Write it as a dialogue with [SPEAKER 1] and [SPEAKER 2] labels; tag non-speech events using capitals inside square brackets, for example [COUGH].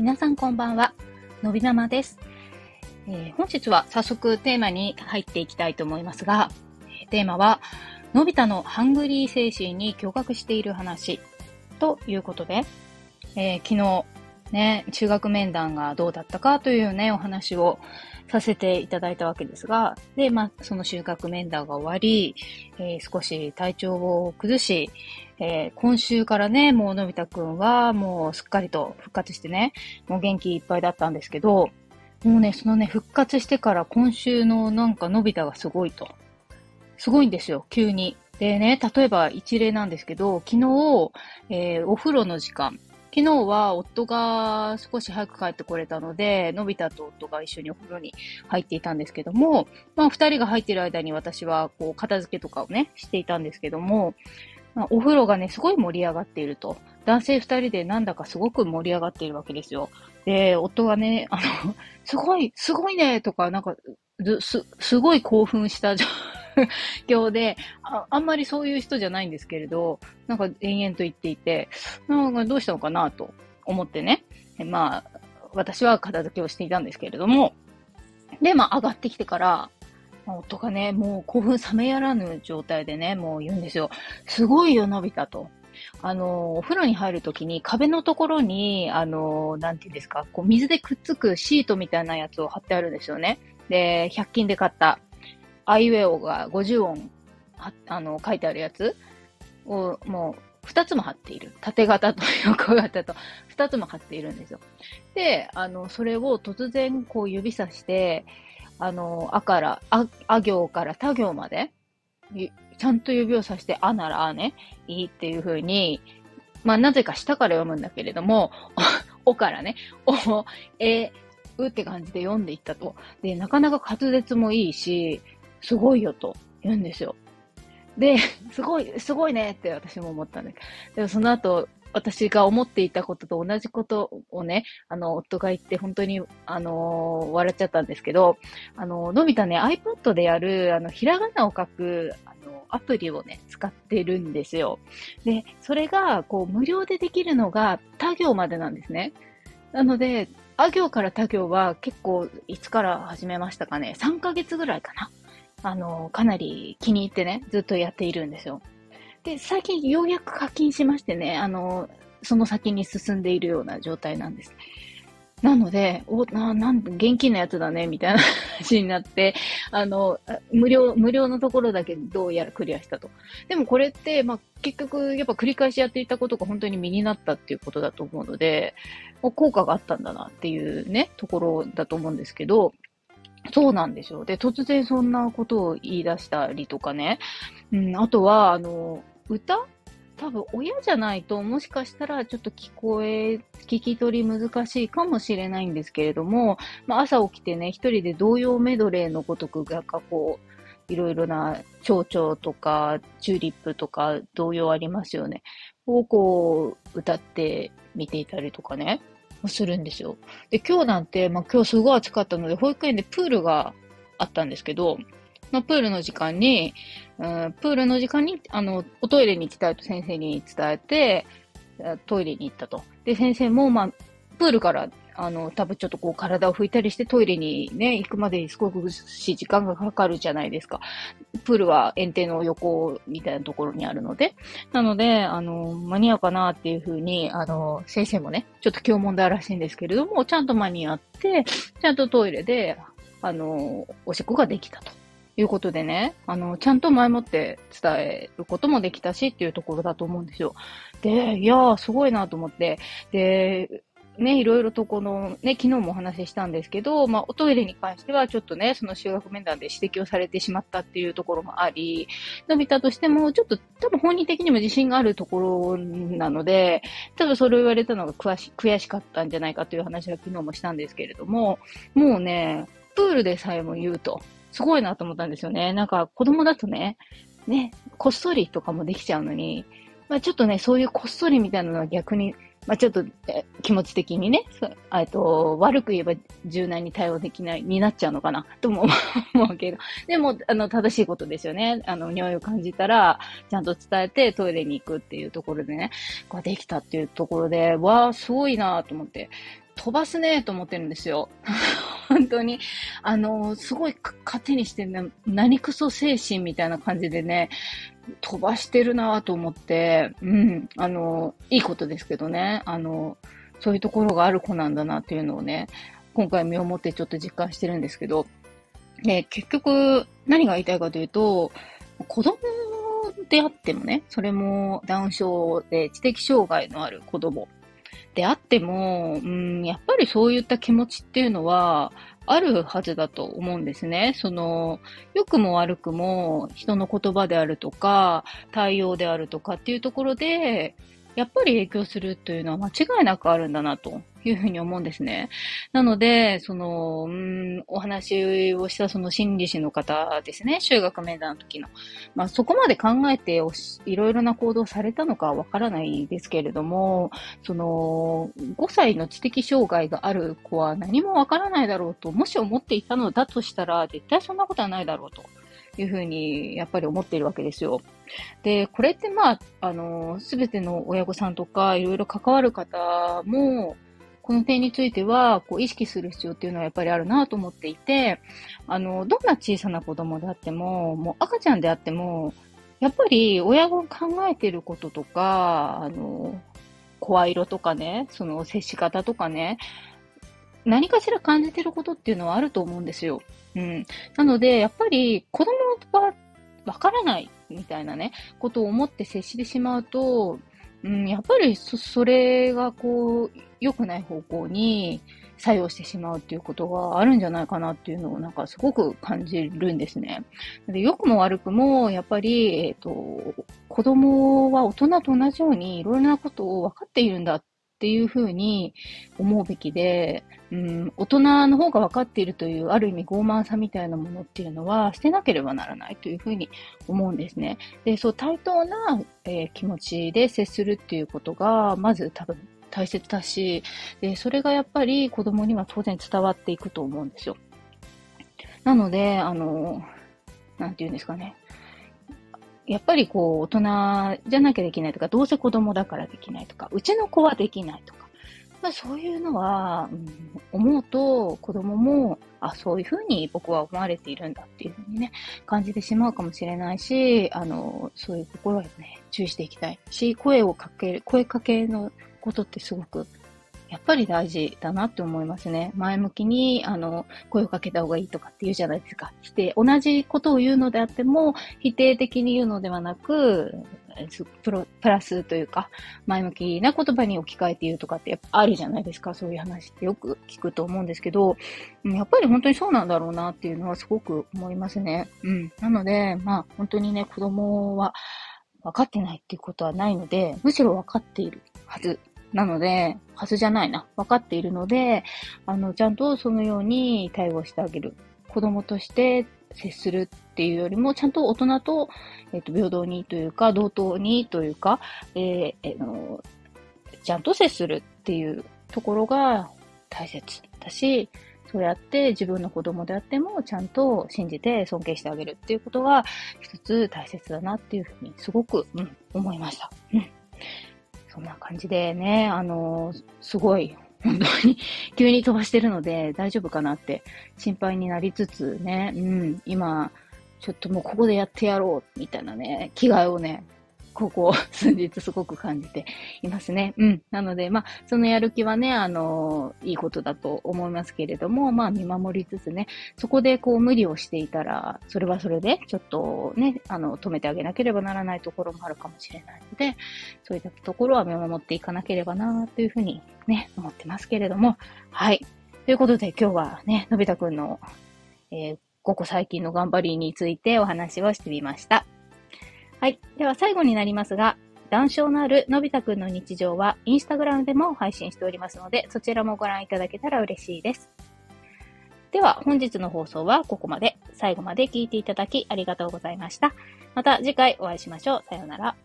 [SPEAKER 1] 皆さんこんばんは。のびなまです、えー、本日は早速テーマに入っていきたいと思いますが、テーマは、のび太のハングリー精神に驚愕している話ということで、えー、昨日ね、中学面談がどうだったかというね、お話をさせていただいたわけですが、で、まあ、その収穫面談が終わり、えー、少し体調を崩し、えー、今週からね、もうのび太くんはもうすっかりと復活してね、もう元気いっぱいだったんですけど、もうね、そのね、復活してから今週のなんかのび太がすごいと。すごいんですよ、急に。でね、例えば一例なんですけど、昨日、えー、お風呂の時間、昨日は夫が少し早く帰ってこれたので、のび太と夫が一緒にお風呂に入っていたんですけども、まあ二人が入っている間に私はこう片付けとかをね、していたんですけども、まあ、お風呂がね、すごい盛り上がっていると。男性二人でなんだかすごく盛り上がっているわけですよ。で、夫がね、あの、すごい、すごいね、とか、なんか、す、すごい興奮した今日であ、あんまりそういう人じゃないんですけれど、なんか延々と言っていて、なんかどうしたのかなと思ってね。まあ、私は片付けをしていたんですけれども、で、まあ上がってきてから、夫がね、もう興奮冷めやらぬ状態でね、もう言うんですよ。すごいよ、のび太と。あの、お風呂に入るときに壁のところに、あの、なんていうんですか、こう水でくっつくシートみたいなやつを貼ってあるんですよね。で、100均で買ったアイウェオが50音あの書いてあるやつをもう2つも貼っている。縦型と横型と2つも貼っているんですよ。で、あの、それを突然こう指さして、あの、あから、あ、あ行から他行まで、ちゃんと指をさして、あならあね、いいっていう風に、まあなぜか下から読むんだけれども、[LAUGHS] おからね、お、え、うって感じで読んでいったと。で、なかなか滑舌もいいし、すごいよと言うんですよ。で、すごい、すごいねって私も思ったんだけど、でもその後、私が思っていたことと同じことをね、あの、夫が言って本当に、あのー、笑っちゃったんですけど、あの、のび太ね、iPad でやる、あの、ひらがなを書く、あの、アプリをね、使ってるんですよ。で、それが、こう、無料でできるのが、他行までなんですね。なので、あ行から他行は結構、いつから始めましたかね ?3 ヶ月ぐらいかなあの、かなり気に入ってね、ずっとやっているんですよ。で、最近ようやく課金しましてね、あの、その先に進んでいるような状態なんです。なので、お、な、なん現金のやつだね、みたいな話になって、あの、無料、無料のところだけどうやらクリアしたと。でもこれって、まあ、結局、やっぱ繰り返しやっていたことが本当に身になったっていうことだと思うので、効果があったんだなっていうね、ところだと思うんですけど、そうなんですよ。で、突然そんなことを言い出したりとかね。うん、あとは、あの、歌？多分親じゃないともしかしたらちょっと聞こえ、聞き取り難しいかもしれないんですけれども、まあ、朝起きてね、一人で童謡メドレーのごとくがこう、いろいろな蝶々とかチューリップとか童謡ありますよね。をこう歌ってみていたりとかね。するんですよ。で、今日なんて、まあ今日すごい暑かったので、保育園でプールがあったんですけど、まあ、プールの時間に、うん、プールの時間に、あの、おトイレに行きたいと先生に伝えて、トイレに行ったと。で、先生も、まあ、プールからあの、多分ちょっとこう体を拭いたりしてトイレにね、行くまでにすごくし時間がかかるじゃないですか。プールは園庭の横みたいなところにあるので。なので、あの、間に合うかなっていうふうに、あの、先生もね、ちょっと今日問題らしいんですけれども、ちゃんと間に合って、ちゃんとトイレで、あの、おしっこができたと。いうことでね、あの、ちゃんと前もって伝えることもできたしっていうところだと思うんですよ。で、いやー、すごいなと思って、で、ね、いろいろとこの、ね、昨日もお話ししたんですけど、まあ、おトイレに関してはちょっとね、その修学面談で指摘をされてしまったっていうところもあり、のび太としても、ちょっと多分本人的にも自信があるところなので、多分それを言われたのが悔し悔しかったんじゃないかという話は昨日もしたんですけれども、もうね、プールでさえも言うと、すごいなと思ったんですよね。なんか子供だとね、ね、こっそりとかもできちゃうのに、まあ、ちょっとね、そういうこっそりみたいなのは逆にまあ、ちょっと気持ち的にね、えっと、悪く言えば柔軟に対応できない、になっちゃうのかな、とも思うけど。でも、あの、正しいことですよね。あの、匂いを感じたら、ちゃんと伝えてトイレに行くっていうところでね、こうできたっていうところで、わあ、すごいなと思って。飛ばすねと思ってるんですよ。[LAUGHS] 本当に。あの、すごい糧にしてるね、何クソ精神みたいな感じでね、飛ばしてるなと思って、うん、あの、いいことですけどね、あの、そういうところがある子なんだなっていうのをね、今回身をもってちょっと実感してるんですけど、で、結局、何が言いたいかというと、子供であってもね、それもダウン症で知的障害のある子供。であっても、うん、やっぱりそういった気持ちっていうのは、あるはずだと思うんですね。その、良くも悪くも人の言葉であるとか、対応であるとかっていうところで、やっぱり影響するというのは間違いなくあるんだなというふうに思うんですね。なので、その、うん、お話をしたその心理師の方ですね、修学面談の時の。まあそこまで考えていろいろな行動されたのかわからないですけれども、その、5歳の知的障害がある子は何もわからないだろうと、もし思っていたのだとしたら、絶対そんなことはないだろうと。いうふうに、やっぱり思っているわけですよ。で、これってまあ、あの、すべての親御さんとか、いろいろ関わる方も、この点については、こう、意識する必要っていうのはやっぱりあるなと思っていて、あの、どんな小さな子供であっても、もう赤ちゃんであっても、やっぱり親が考えてることとか、あの、声色とかね、その接し方とかね、何かしら感じてることっていうのはあると思うんですよ。うん。なので、やっぱり子供はわからないみたいなね、ことを思って接してしまうと、うん、やっぱりそ、それがこう、良くない方向に作用してしまうっていうことがあるんじゃないかなっていうのをなんかすごく感じるんですね。で良くも悪くも、やっぱり、えっ、ー、と、子供は大人と同じようにいろいろなことを分かっているんだっっていうふうに思うべきで、うん、大人の方が分かっているというある意味傲慢さみたいなものっていうのは捨てなければならないというふうに思うんですね。で、そう対等な、えー、気持ちで接するっていうことが、まず多分大切だし、で、それがやっぱり子供には当然伝わっていくと思うんですよ。なので、あの、なんて言うんですかね。やっぱりこう、大人じゃなきゃできないとか、どうせ子供だからできないとか、うちの子はできないとか、まあ、そういうのは、うん、思うと子供も、あ、そういうふうに僕は思われているんだっていうふうにね、感じてしまうかもしれないし、あの、そういうところはね、注意していきたいし、声をかける、声かけのことってすごくやっぱり大事だなって思いますね。前向きに、あの、声をかけた方がいいとかって言うじゃないですか。否定、同じことを言うのであっても、否定的に言うのではなく、プロ、プラスというか、前向きな言葉に置き換えて言うとかってやっぱあるじゃないですか。そういう話ってよく聞くと思うんですけど、やっぱり本当にそうなんだろうなっていうのはすごく思いますね。うん。なので、まあ本当にね、子供は分かってないっていうことはないので、むしろ分かっているはずなので、はずじゃないな。分かっているので、あの、ちゃんとそのように対応してあげる。子供として接するっていうよりも、ちゃんと大人と、えっ、ー、と、平等にというか、同等にというか、えー、えー、の、ちゃんと接するっていうところが大切だし、そうやって自分の子供であってもちゃんと信じて尊敬してあげるっていうことが一つ大切だなっていうふうにすごく、うん、思いました。うんそんな感じでね、あのー、すごい、本当に [LAUGHS] 急に飛ばしてるので大丈夫かなって心配になりつつね、うん、今、ちょっともうここでやってやろう、みたいなね、気概をね、ここ [LAUGHS] 数日すごく感じていますね。うん。なので、まあ、そのやる気はね、あの、いいことだと思いますけれども、まあ、見守りつつね、そこでこう無理をしていたら、それはそれで、ちょっとね、あの、止めてあげなければならないところもあるかもしれないので、そういったところは見守っていかなければな、というふうにね、思ってますけれども、はい。ということで今日はね、のび太くんの、えー、ここ最近の頑張りについてお話をしてみました。はい。では最後になりますが、談笑のあるのび太くんの日常はインスタグラムでも配信しておりますので、そちらもご覧いただけたら嬉しいです。では、本日の放送はここまで。最後まで聞いていただきありがとうございました。また次回お会いしましょう。さようなら。